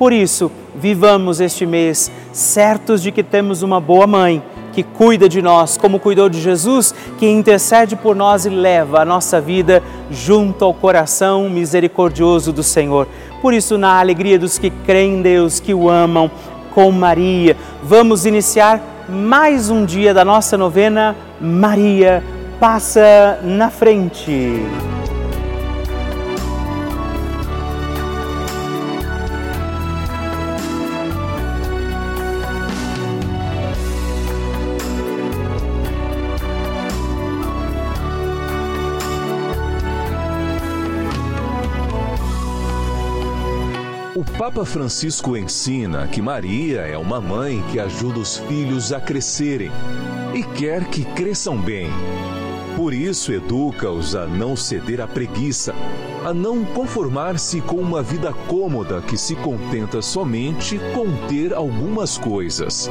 Por isso, vivamos este mês certos de que temos uma boa mãe que cuida de nós, como cuidou de Jesus, que intercede por nós e leva a nossa vida junto ao coração misericordioso do Senhor. Por isso, na alegria dos que creem em Deus, que o amam, com Maria, vamos iniciar mais um dia da nossa novena Maria passa na frente. Papa Francisco ensina que Maria é uma mãe que ajuda os filhos a crescerem e quer que cresçam bem. Por isso, educa-os a não ceder à preguiça, a não conformar-se com uma vida cômoda que se contenta somente com ter algumas coisas.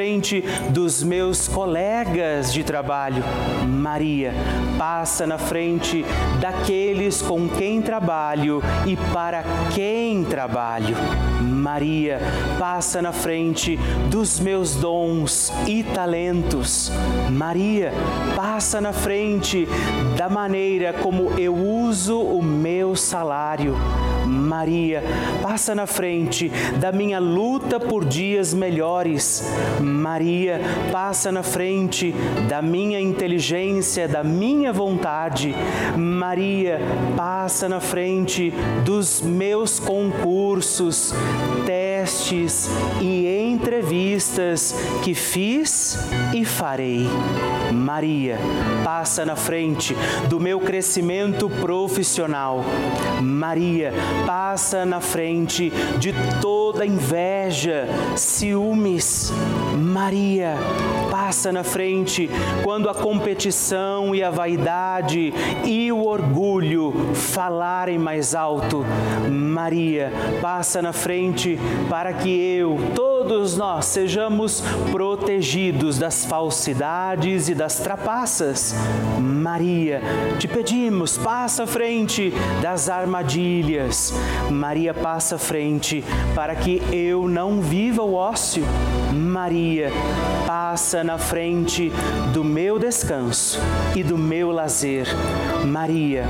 frente dos meus colegas de trabalho. Maria, passa na frente daqueles com quem trabalho e para quem trabalho. Maria, passa na frente dos meus dons e talentos. Maria, passa na frente da maneira como eu uso o meu salário. Maria, passa na frente da minha luta por dias melhores. Maria, passa na frente da minha inteligência, da minha vontade. Maria, passa na frente dos meus concursos, testes testes e entrevistas que fiz e farei. Maria, passa na frente do meu crescimento profissional. Maria, passa na frente de toda inveja, ciúmes. Maria, passa na frente quando a competição e a vaidade e o orgulho falarem mais alto. Maria, passa na frente para que eu, todos nós, sejamos protegidos das falsidades e das trapaças. Maria, te pedimos, passa à frente das armadilhas. Maria, passa à frente para que eu não viva o ócio. Maria, passa na frente do meu descanso e do meu lazer. Maria,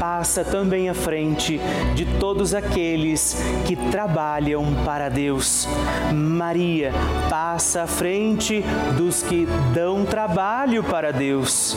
passa também à frente de todos aqueles que trabalham para Deus. Maria passa à frente dos que dão trabalho para Deus.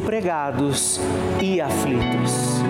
desempregados e aflitos.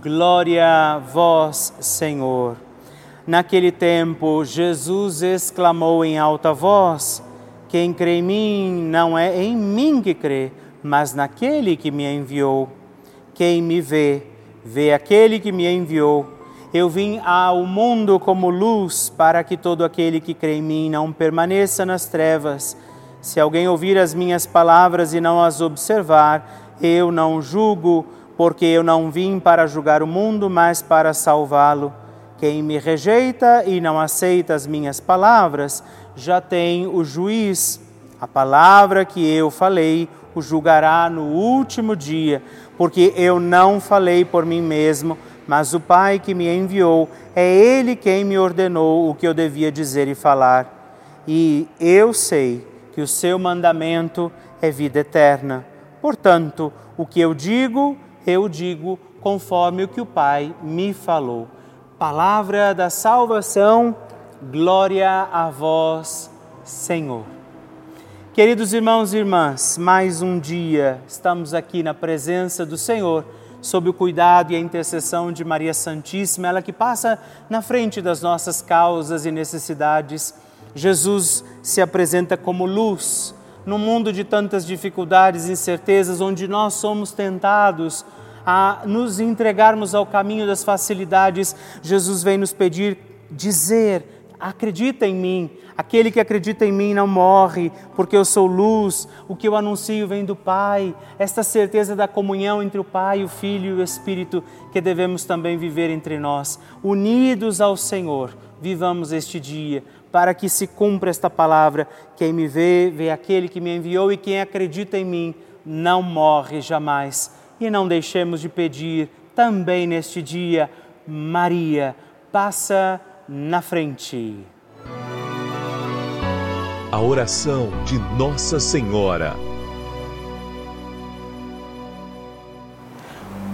Glória a vós, Senhor. Naquele tempo, Jesus exclamou em alta voz: Quem crê em mim não é em mim que crê, mas naquele que me enviou. Quem me vê, vê aquele que me enviou. Eu vim ao mundo como luz para que todo aquele que crê em mim não permaneça nas trevas. Se alguém ouvir as minhas palavras e não as observar, eu não julgo, porque eu não vim para julgar o mundo, mas para salvá-lo. Quem me rejeita e não aceita as minhas palavras, já tem o juiz. A palavra que eu falei o julgará no último dia, porque eu não falei por mim mesmo mas o Pai que me enviou, é Ele quem me ordenou o que eu devia dizer e falar. E eu sei que o seu mandamento é vida eterna. Portanto, o que eu digo, eu digo conforme o que o Pai me falou. Palavra da salvação, glória a vós, Senhor. Queridos irmãos e irmãs, mais um dia estamos aqui na presença do Senhor, sob o cuidado e a intercessão de Maria Santíssima, ela que passa na frente das nossas causas e necessidades. Jesus se apresenta como luz no mundo de tantas dificuldades e incertezas, onde nós somos tentados a nos entregarmos ao caminho das facilidades. Jesus vem nos pedir dizer acredita em mim. Aquele que acredita em mim não morre, porque eu sou luz. O que eu anuncio vem do Pai. Esta certeza da comunhão entre o Pai, o Filho e o Espírito que devemos também viver entre nós. Unidos ao Senhor, vivamos este dia para que se cumpra esta palavra. Quem me vê, vê aquele que me enviou e quem acredita em mim não morre jamais. E não deixemos de pedir também neste dia, Maria, passa na frente. A oração de Nossa Senhora.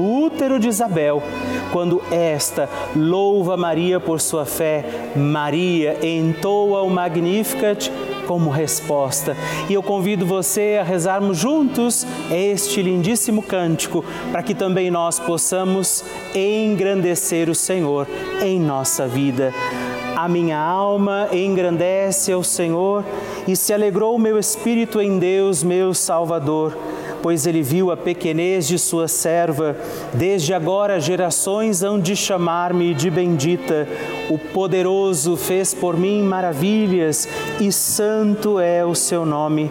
útero de Isabel. Quando esta louva Maria por sua fé, Maria entoa o Magnificat como resposta. E eu convido você a rezarmos juntos este lindíssimo cântico, para que também nós possamos engrandecer o Senhor em nossa vida. A minha alma engrandece ao Senhor e se alegrou o meu espírito em Deus, meu Salvador pois ele viu a pequenez de sua serva. Desde agora gerações hão de chamar-me de bendita. O poderoso fez por mim maravilhas e santo é o seu nome.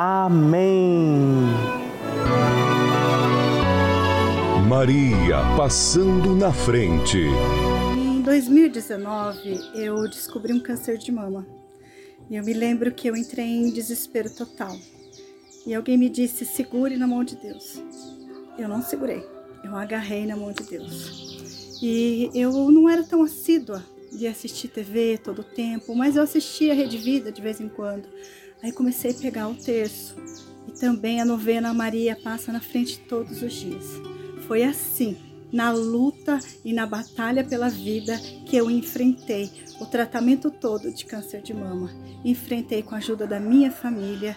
Amém. Maria passando na frente. Em 2019, eu descobri um câncer de mama. E eu me lembro que eu entrei em desespero total. E alguém me disse: segure na mão de Deus. Eu não segurei, eu agarrei na mão de Deus. E eu não era tão assídua de assistir TV todo o tempo, mas eu assistia a Rede Vida de vez em quando. Aí comecei a pegar o terço e também a novena Maria passa na frente todos os dias. Foi assim, na luta e na batalha pela vida que eu enfrentei o tratamento todo de câncer de mama. Enfrentei com a ajuda da minha família,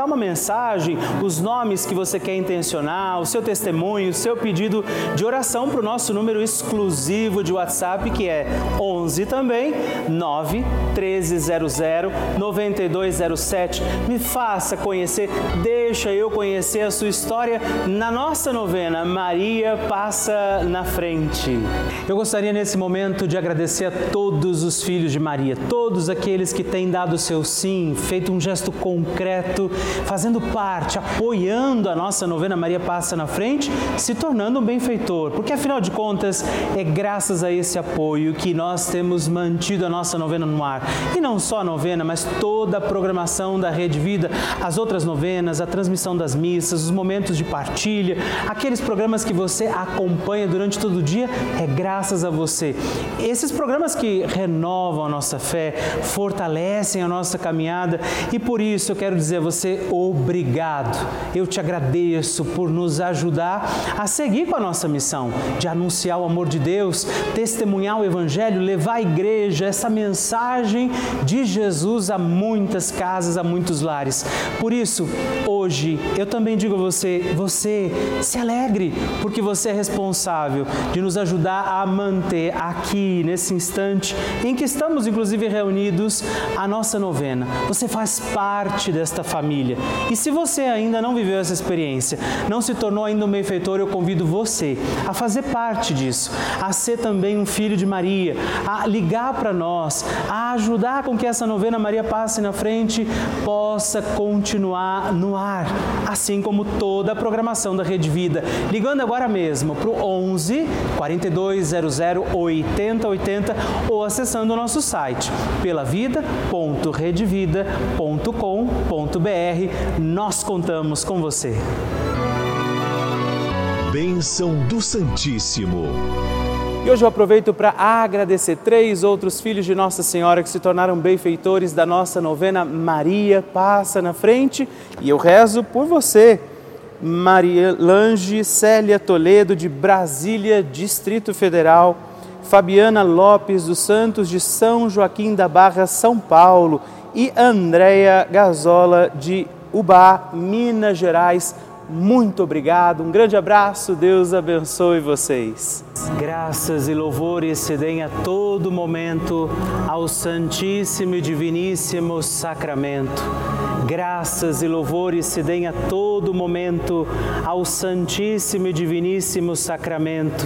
mandar uma mensagem, os nomes que você quer intencionar, o seu testemunho, o seu pedido de oração para o nosso número exclusivo de WhatsApp, que é 11 também 9 1300 9207. Me faça conhecer, deixa eu conhecer a sua história na nossa novena Maria Passa na Frente. Eu gostaria nesse momento de agradecer a todos os filhos de Maria, todos aqueles que têm dado o seu sim, feito um gesto concreto fazendo parte, apoiando a nossa novena Maria Passa na Frente, se tornando um benfeitor, porque afinal de contas é graças a esse apoio que nós temos mantido a nossa novena no ar. E não só a novena, mas toda a programação da Rede Vida, as outras novenas, a transmissão das missas, os momentos de partilha, aqueles programas que você acompanha durante todo o dia, é graças a você. Esses programas que renovam a nossa fé, fortalecem a nossa caminhada e por isso eu quero dizer a você obrigado. Eu te agradeço por nos ajudar a seguir com a nossa missão de anunciar o amor de Deus, testemunhar o Evangelho, levar à igreja essa mensagem de Jesus a muitas casas, a muitos lares. Por isso, hoje, eu também digo a você: você se alegre, porque você é responsável de nos ajudar a manter aqui, nesse instante em que estamos, inclusive, reunidos, a nossa novena. Você faz parte desta família. E se você ainda não viveu essa experiência, não se tornou ainda um benfeitor, eu convido você a fazer parte disso, a ser também um filho de Maria, a ligar para nós, a ajudar com que essa novena Maria passe na frente possa continuar no ar, assim como toda a programação da Rede Vida. Ligando agora mesmo para o 11 4200 8080 ou acessando o nosso site pelavida.redevida.com.br nós contamos com você. Bênção do Santíssimo. E hoje eu aproveito para agradecer três outros filhos de Nossa Senhora que se tornaram benfeitores da nossa novena Maria Passa na Frente. E eu rezo por você, Maria Lange Célia Toledo, de Brasília, Distrito Federal, Fabiana Lopes dos Santos, de São Joaquim da Barra, São Paulo, e Andréia Gazola, de Ubá, Minas Gerais. Muito obrigado, um grande abraço, Deus abençoe vocês. Graças e louvores se deem a todo momento ao Santíssimo e Diviníssimo Sacramento. Graças e louvores se deem a todo momento ao Santíssimo e Diviníssimo Sacramento.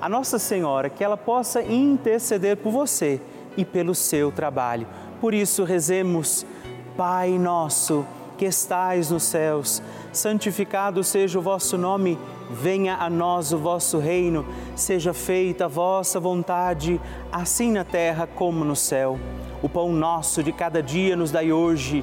a Nossa Senhora que ela possa interceder por você e pelo seu trabalho. Por isso, rezemos, Pai nosso que estais nos céus, santificado seja o vosso nome, venha a nós o vosso reino, seja feita a vossa vontade, assim na terra como no céu. O pão nosso de cada dia nos dai hoje.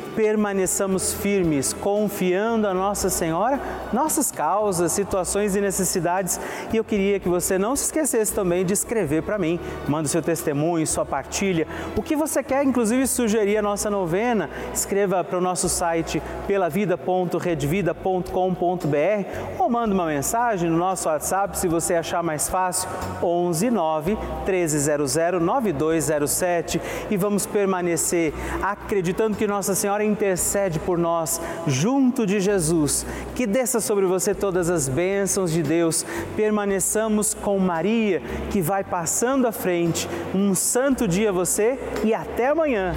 permaneçamos firmes, confiando a Nossa Senhora nossas causas, situações e necessidades. E eu queria que você não se esquecesse também de escrever para mim. Manda seu testemunho, sua partilha, o que você quer, inclusive sugerir a nossa novena. Escreva para o nosso site pelavida.redvida.com.br ou manda uma mensagem no nosso WhatsApp se você achar mais fácil, 11 9 1300 9207 e vamos permanecer acreditando que Nossa Senhora intercede por nós junto de Jesus. Que desça sobre você todas as bênçãos de Deus. Permaneçamos com Maria, que vai passando à frente. Um santo dia a você e até amanhã.